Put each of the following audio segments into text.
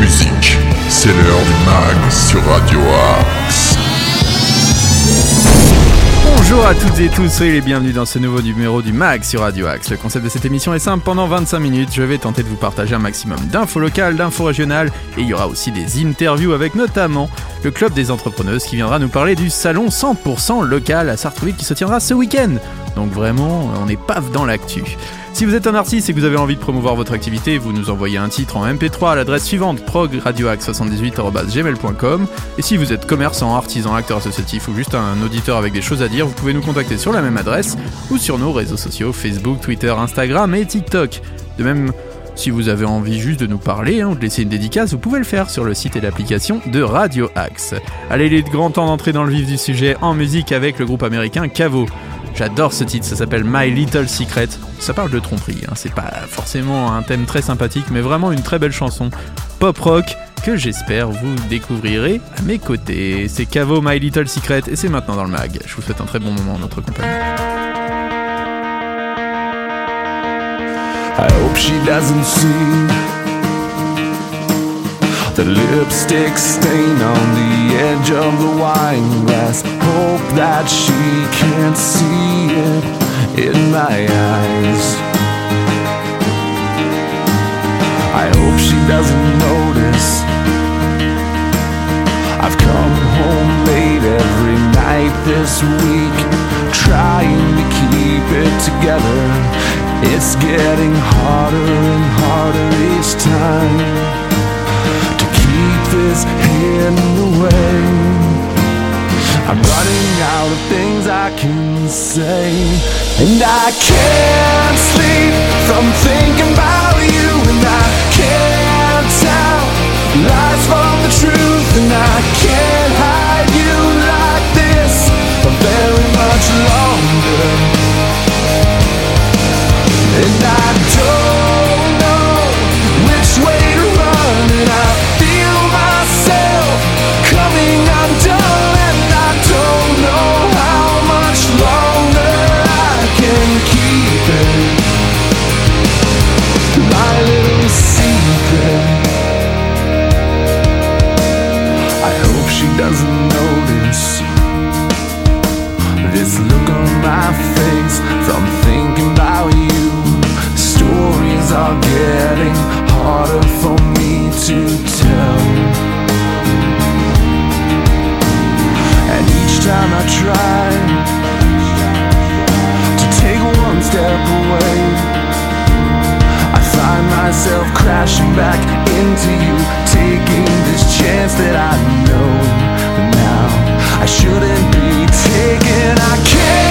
musique. C'est l'heure du mag sur Radio Axe. Bonjour à toutes et tous, soyez les bienvenus dans ce nouveau numéro du MAG sur Radio Axe. Le concept de cette émission est simple, pendant 25 minutes, je vais tenter de vous partager un maximum d'infos locales, d'infos régionales, et il y aura aussi des interviews avec notamment le Club des Entrepreneuses qui viendra nous parler du salon 100% local à Sartrouville qui se tiendra ce week-end. Donc vraiment, on est paf dans l'actu. Si vous êtes un artiste et que vous avez envie de promouvoir votre activité, vous nous envoyez un titre en MP3 à l'adresse suivante progradioax78.gmail.com Et si vous êtes commerçant, artisan, acteur associatif ou juste un auditeur avec des choses à dire, vous pouvez nous contacter sur la même adresse ou sur nos réseaux sociaux Facebook, Twitter, Instagram et TikTok. De même, si vous avez envie juste de nous parler hein, ou de laisser une dédicace, vous pouvez le faire sur le site et l'application de Radio Axe. Allez, il est grand temps d'entrer dans le vif du sujet en musique avec le groupe américain Cavo. J'adore ce titre, ça s'appelle My Little Secret. Ça parle de tromperie, hein. c'est pas forcément un thème très sympathique, mais vraiment une très belle chanson pop rock que j'espère vous découvrirez à mes côtés. C'est Cavo My Little Secret et c'est maintenant dans le mag. Je vous souhaite un très bon moment en notre compagnie. The lipstick stain on the edge of the wine glass. Hope that she can't see it in my eyes. I hope she doesn't notice. I've come home late every night this week, trying to keep it together. It's getting harder and harder each time this hidden away. I'm running out of things I can say, and I can't sleep from thinking about you, and I can't tell lies from the truth, and I can't hide you like this for very much longer. Taking this chance that I know. Now I shouldn't be taking I can't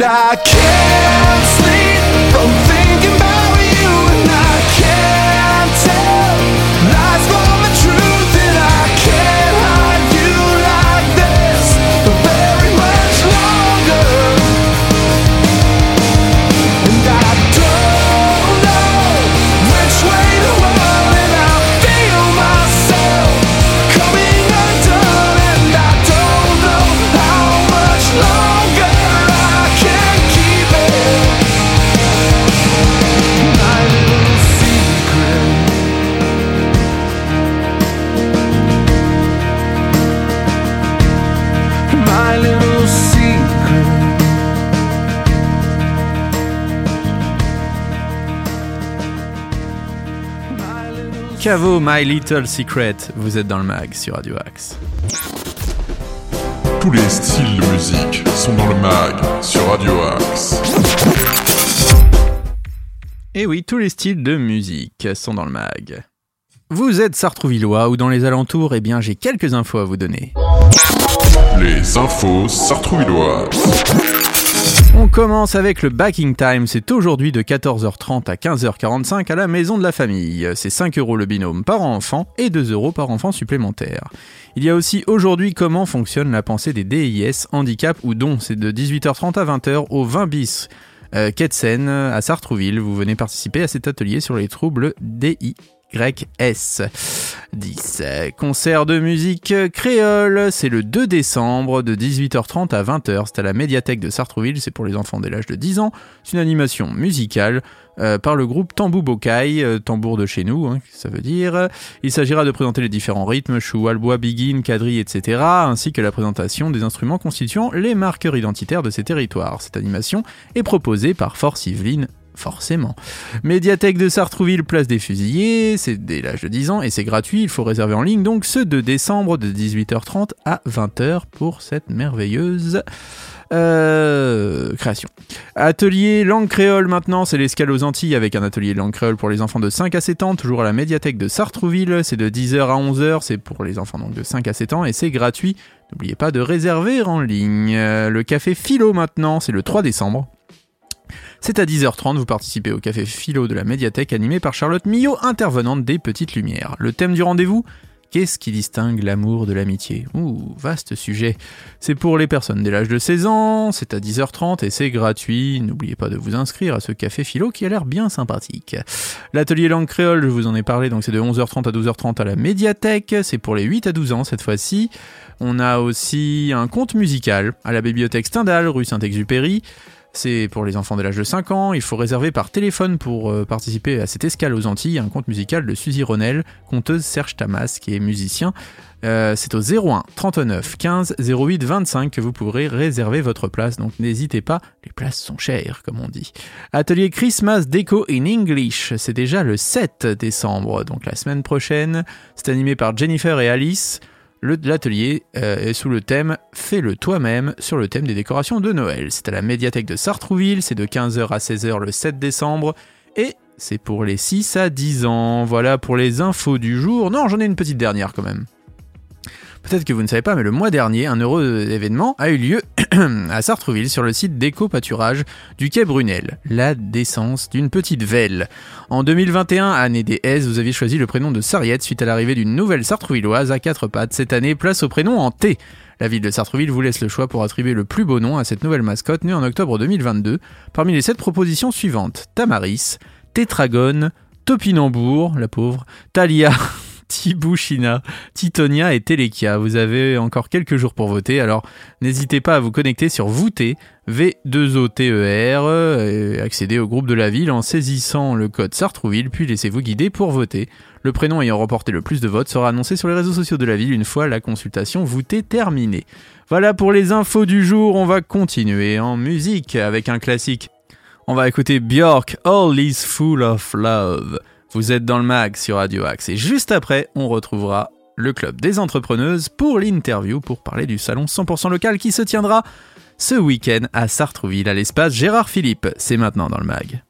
I Cavo, My Little Secret. Vous êtes dans le mag sur Radio Axe. Tous les styles de musique sont dans le mag sur Radio Axe. Et oui, tous les styles de musique sont dans le mag. Vous êtes Sartrouvillois ou dans les alentours, eh bien j'ai quelques infos à vous donner. Les infos sartrouvilloises. On commence avec le backing time, c'est aujourd'hui de 14h30 à 15h45 à la maison de la famille. C'est 5 euros le binôme par enfant et 2 euros par enfant supplémentaire. Il y a aussi aujourd'hui comment fonctionne la pensée des DIS, handicap ou dons. C'est de 18h30 à 20h au 20 bis. Euh, Ketsen à Sartrouville, vous venez participer à cet atelier sur les troubles DI. YS 10. Concert de musique créole, c'est le 2 décembre de 18h30 à 20h. C'est à la médiathèque de Sartrouville, c'est pour les enfants dès l'âge de 10 ans. C'est une animation musicale euh, par le groupe Tambou Bokai, euh, tambour de chez nous, hein, ça veut dire. Il s'agira de présenter les différents rythmes, chou, albois, biguine, quadrille, etc., ainsi que la présentation des instruments constituant les marqueurs identitaires de ces territoires. Cette animation est proposée par Force Yveline forcément. Médiathèque de Sartrouville, place des Fusillés, c'est dès l'âge de 10 ans et c'est gratuit, il faut réserver en ligne donc ce 2 décembre de 18h30 à 20h pour cette merveilleuse euh, création. Atelier langue créole maintenant, c'est l'escale aux Antilles avec un atelier langue créole pour les enfants de 5 à 7 ans, toujours à la médiathèque de Sartrouville, c'est de 10h à 11h, c'est pour les enfants donc de 5 à 7 ans et c'est gratuit. N'oubliez pas de réserver en ligne. Euh, le café Philo maintenant, c'est le 3 décembre. C'est à 10h30, vous participez au café philo de la médiathèque animé par Charlotte Millot, intervenante des Petites Lumières. Le thème du rendez-vous Qu'est-ce qui distingue l'amour de l'amitié? Ouh, vaste sujet. C'est pour les personnes dès l'âge de 16 ans, c'est à 10h30 et c'est gratuit. N'oubliez pas de vous inscrire à ce café philo qui a l'air bien sympathique. L'atelier langue créole, je vous en ai parlé, donc c'est de 11h30 à 12h30 à la médiathèque. C'est pour les 8 à 12 ans cette fois-ci. On a aussi un conte musical à la bibliothèque Stendhal, rue Saint-Exupéry. C'est pour les enfants de l'âge de 5 ans. Il faut réserver par téléphone pour euh, participer à cette escale aux Antilles, un conte musical de Suzy Ronel, conteuse Serge Tamas, qui est musicien. Euh, c'est au 01 39 15 08 25 que vous pourrez réserver votre place, donc n'hésitez pas, les places sont chères, comme on dit. Atelier Christmas Déco in English, c'est déjà le 7 décembre, donc la semaine prochaine. C'est animé par Jennifer et Alice. L'atelier euh, est sous le thème Fais-le toi-même sur le thème des décorations de Noël. C'est à la médiathèque de Sartrouville, c'est de 15h à 16h le 7 décembre et c'est pour les 6 à 10 ans. Voilà pour les infos du jour. Non, j'en ai une petite dernière quand même. Peut-être que vous ne savez pas, mais le mois dernier, un heureux événement a eu lieu à Sartrouville sur le site d'éco-pâturage du quai Brunel, la décence d'une petite velle. En 2021, année des S, vous aviez choisi le prénom de Sarriette suite à l'arrivée d'une nouvelle Sartrouvilloise à quatre pattes. Cette année, place au prénom en T. La ville de Sartrouville vous laisse le choix pour attribuer le plus beau nom à cette nouvelle mascotte née en octobre 2022 parmi les sept propositions suivantes. Tamaris, Tétragone, Topinambour, la pauvre, Talia, Tibouchina, Titonia et Telekia. Vous avez encore quelques jours pour voter, alors n'hésitez pas à vous connecter sur Voter, V2OTER, et accéder au groupe de la ville en saisissant le code Sartrouville, puis laissez-vous guider pour voter. Le prénom ayant remporté le plus de votes sera annoncé sur les réseaux sociaux de la ville une fois la consultation voûtée terminée. Voilà pour les infos du jour, on va continuer en musique avec un classique. On va écouter Björk, All is Full of Love. Vous êtes dans le mag sur Radio Axe et juste après, on retrouvera le club des entrepreneuses pour l'interview pour parler du salon 100% local qui se tiendra ce week-end à Sartrouville à l'espace Gérard Philippe. C'est maintenant dans le mag.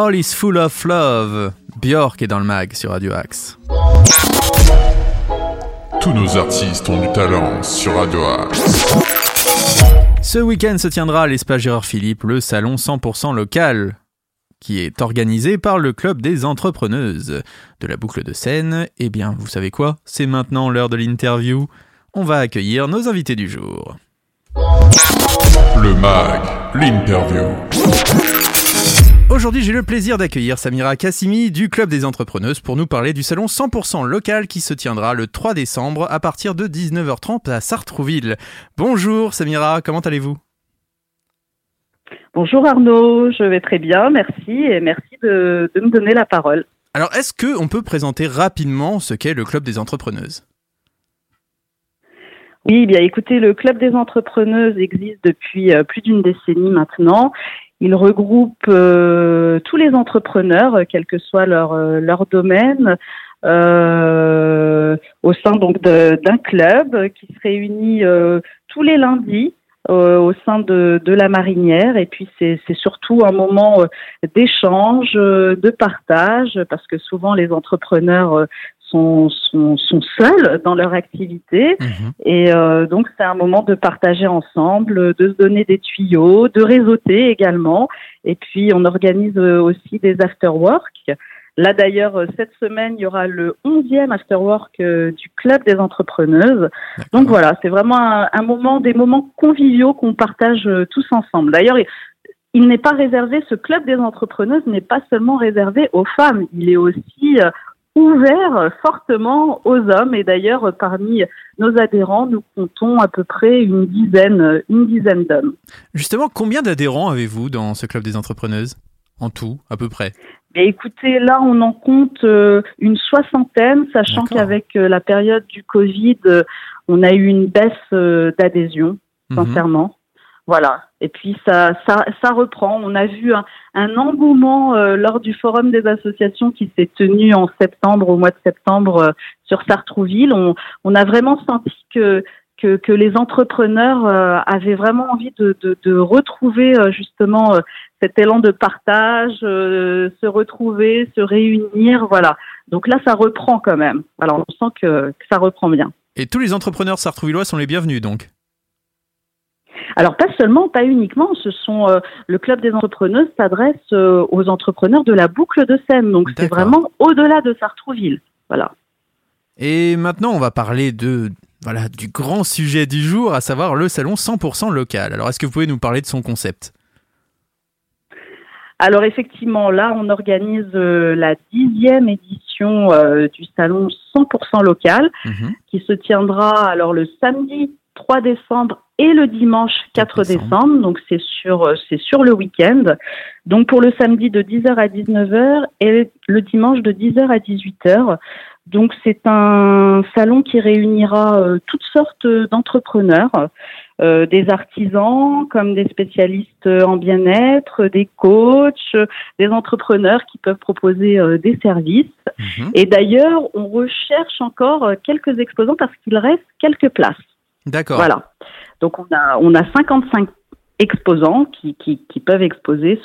All is Full of Love. Björk est dans le mag sur Radio Axe. Tous nos artistes ont du talent sur Radio Axe. Ce week-end se tiendra à l'espace Gérard Philippe le salon 100% local qui est organisé par le club des entrepreneuses de la boucle de Seine. Eh bien, vous savez quoi? C'est maintenant l'heure de l'interview. On va accueillir nos invités du jour. Le MAG, l'interview. Aujourd'hui, j'ai le plaisir d'accueillir Samira Kassimi du Club des Entrepreneuses pour nous parler du salon 100% local qui se tiendra le 3 décembre à partir de 19h30 à Sartrouville. Bonjour Samira, comment allez-vous? Bonjour Arnaud, je vais très bien, merci et merci de, de me donner la parole. Alors, est-ce qu'on peut présenter rapidement ce qu'est le Club des Entrepreneuses? Oui, bien écoutez, le Club des Entrepreneuses existe depuis euh, plus d'une décennie maintenant. Il regroupe euh, tous les entrepreneurs, euh, quel que soit leur, euh, leur domaine, euh, au sein donc d'un club qui se réunit euh, tous les lundis euh, au sein de, de la marinière. Et puis c'est surtout un moment d'échange, de partage, parce que souvent les entrepreneurs sont, sont, sont seuls dans leur activité. Mhm. Et euh, donc, c'est un moment de partager ensemble, de se donner des tuyaux, de réseauter également. Et puis, on organise euh, aussi des after-work. Là, d'ailleurs, euh, cette semaine, il y aura le 11e after-work du Club des entrepreneuses. Donc voilà, c'est vraiment un, un moment, des moments conviviaux qu'on partage tous ensemble. D'ailleurs, il- n'est pas réservé, ce Club des entrepreneuses n'est pas seulement réservé aux femmes, il est aussi ouvert fortement aux hommes. Et d'ailleurs, parmi nos adhérents, nous comptons à peu près une dizaine, une dizaine d'hommes. Justement, combien d'adhérents avez-vous dans ce Club des Entrepreneuses? En tout, à peu près? Écoutez, là, on en compte euh, une soixantaine, sachant qu'avec euh, la période du Covid, euh, on a eu une baisse d'adhésion, Mhm. sincèrement. Voilà. Et puis ça, ça, ça reprend. On a vu un, un engouement euh, lors du forum des associations qui s'est tenu en septembre, au mois de septembre, euh, sur Sartrouville. On, on a vraiment senti que que, que les entrepreneurs euh, avaient vraiment envie de, de, de retrouver euh, justement euh, cet élan de partage, euh, se retrouver, se réunir, voilà. Donc là, ça reprend quand même. Alors on sent que, que ça reprend bien. Et tous les entrepreneurs sartrouvillois sont les bienvenus donc Alors pas seulement, pas uniquement, ce sont euh, le club des entrepreneuses s'adresse euh, aux entrepreneurs de la boucle de Seine, donc c'est vraiment au-delà de Sartrouville. Voilà. Et maintenant, on va parler de voilà du grand sujet du jour, à savoir le salon 100% local. Alors, est-ce que vous pouvez nous parler de son concept? Alors effectivement, là, on organise euh, la dixième édition euh, du salon 100% local, Mhm. qui se tiendra alors le samedi 3 décembre et le dimanche 4 4 décembre. Donc c'est sur euh, c'est sur le week-end. Donc pour le samedi de 10h à 19h et le dimanche de 10h à 18h. Donc c'est un salon qui réunira euh, toutes sortes d'entrepreneurs, euh, des artisans comme des spécialistes en bien-être, des coachs, des entrepreneurs qui peuvent proposer euh, des services. Mhm. Et d'ailleurs, on recherche encore quelques exposants parce qu'il reste quelques places. D'accord. Voilà. Donc on a on a 55 exposants qui, qui, peuvent exposer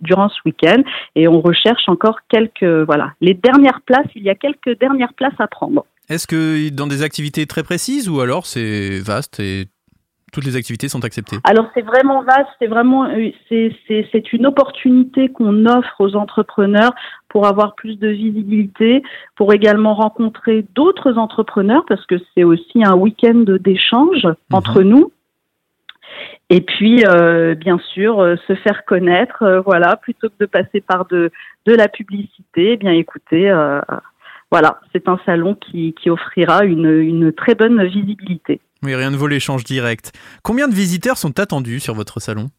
durant ce week-end et on recherche encore quelques voilà les dernières places. Il y a quelques dernières places à prendre. Est-ce que dans des activités très précises ou alors c'est vaste et toutes les activités sont acceptées Alors c'est vraiment vaste, c'est vraiment euh, c'est c'est c'est une opportunité qu'on offre aux entrepreneurs pour avoir plus de visibilité, pour également rencontrer d'autres entrepreneurs parce que c'est aussi un week-end d'échange entre nous. Et puis euh, bien sûr euh, se faire connaître, euh, voilà, plutôt que de passer par de de la publicité, eh bien écoutez, euh, voilà, c'est un salon qui qui offrira une une très bonne visibilité. Oui, rien ne vaut l'échange direct. Combien de visiteurs sont attendus sur votre salon?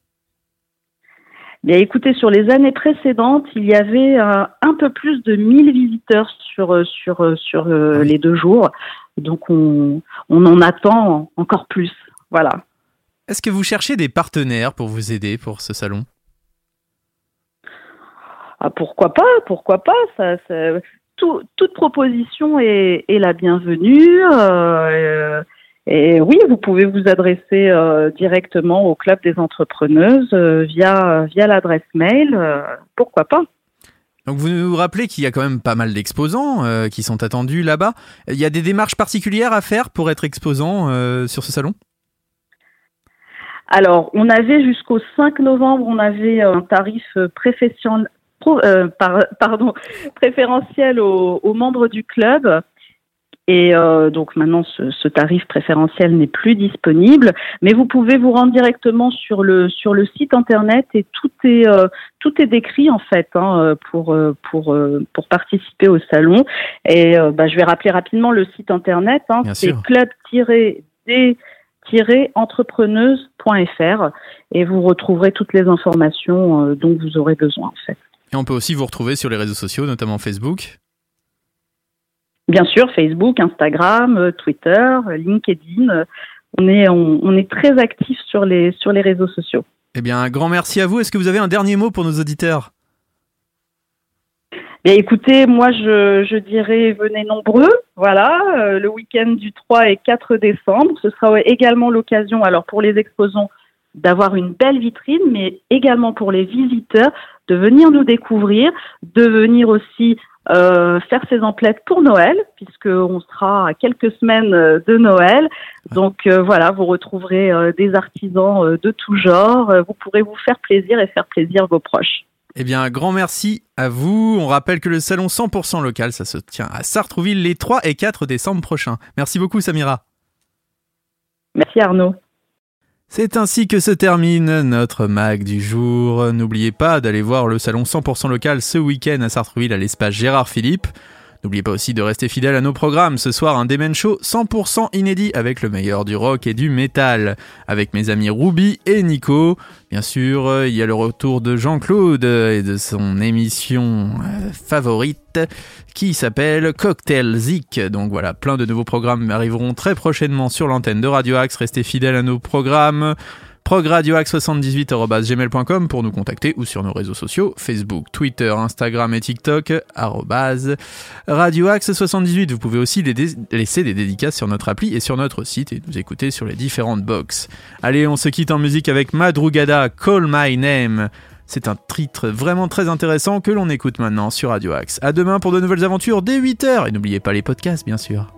Bien, écoutez, sur les années précédentes, il y avait euh, un peu plus de 1000 visiteurs sur euh, sur euh, sur euh, les deux jours. Donc on on en attend encore plus. Voilà. Est-ce que vous cherchez des partenaires pour vous aider pour ce salon? Ah, pourquoi pas Pourquoi pas ça, ça- tout- toute proposition est, est la bienvenue. euh, Et oui, vous pouvez vous adresser euh, directement au club des entrepreneuses euh, via via l'adresse mail. euh, pourquoi pas Donc vous nous rappelez qu'il y a quand même pas mal d'exposants qui sont attendus là-bas. Il y a des démarches particulières à faire pour être exposant sur ce salon? Alors, on avait jusqu'au 5 novembre, on avait un tarif préfession- pro- par- pardon, préférentiel aux, aux membres du club. Et euh, donc maintenant, ce, ce tarif préférentiel n'est plus disponible, mais vous pouvez vous rendre directement sur le sur le site internet et tout est euh, tout est décrit en fait hein, pour euh, pour euh, pour participer au salon. Et euh, bah, je vais rappeler rapidement le site internet. Hein, c'est club-d entrepreneuse.fr et vous retrouverez toutes les informations euh, dont vous aurez besoin en fait. Et on peut aussi vous retrouver sur les réseaux sociaux, notamment Facebook. Bien sûr, Facebook, Instagram, euh, Twitter, euh, LinkedIn, euh, on est on, on est très actifs sur les sur les réseaux sociaux. Eh bien, un grand merci à vous. Est-ce que vous avez un dernier mot pour nos auditeurs? Bien, écoutez, moi je, je dirais venez nombreux, voilà, euh, le week-end du 3 et 4 décembre. Ce sera également l'occasion, alors pour les exposants, d'avoir une belle vitrine, mais également pour les visiteurs de venir nous découvrir, de venir aussi euh, faire ses emplettes pour Noël, puisqu'on sera à quelques semaines euh, de Noël. Donc euh, voilà, vous retrouverez euh, des artisans de tout genre. Vous pourrez vous faire plaisir et faire plaisir vos proches. Eh bien, un grand merci à vous. On rappelle que le salon 100% local, ça se tient à Sartrouville les 3 et 4 décembre prochains. Merci beaucoup, Samira. Merci Arnaud. C'est ainsi que se termine notre mag du jour. N'oubliez pas d'aller voir le salon 100% local ce week-end à Sartrouville à l'espace Gérard Philippe. N'oubliez pas aussi de rester fidèle à nos programmes. Ce soir, un Demen Show 100% inédit avec le meilleur du rock et du métal. Avec mes amis Ruby et Nico. Bien sûr, euh, il y a le retour de Jean-Claude et de son émission euh, favorite qui s'appelle Cocktail Zik. Donc voilà, plein de nouveaux programmes arriveront très prochainement sur l'antenne de Radio Axe. Restez fidèles à nos programmes progradioaxe78.gmail.com pour nous contacter ou sur nos réseaux sociaux Facebook, Twitter, Instagram et TikTok arrobase radioaxe78. Vous pouvez aussi laisser des dédicaces sur notre appli et sur notre site et nous écouter sur les différentes box. Allez, on se quitte en musique avec Madrugada, Call My Name. C'est un titre vraiment très intéressant que l'on écoute maintenant sur Radio Axe. À demain pour de nouvelles aventures dès 8h et n'oubliez pas les podcasts bien sûr.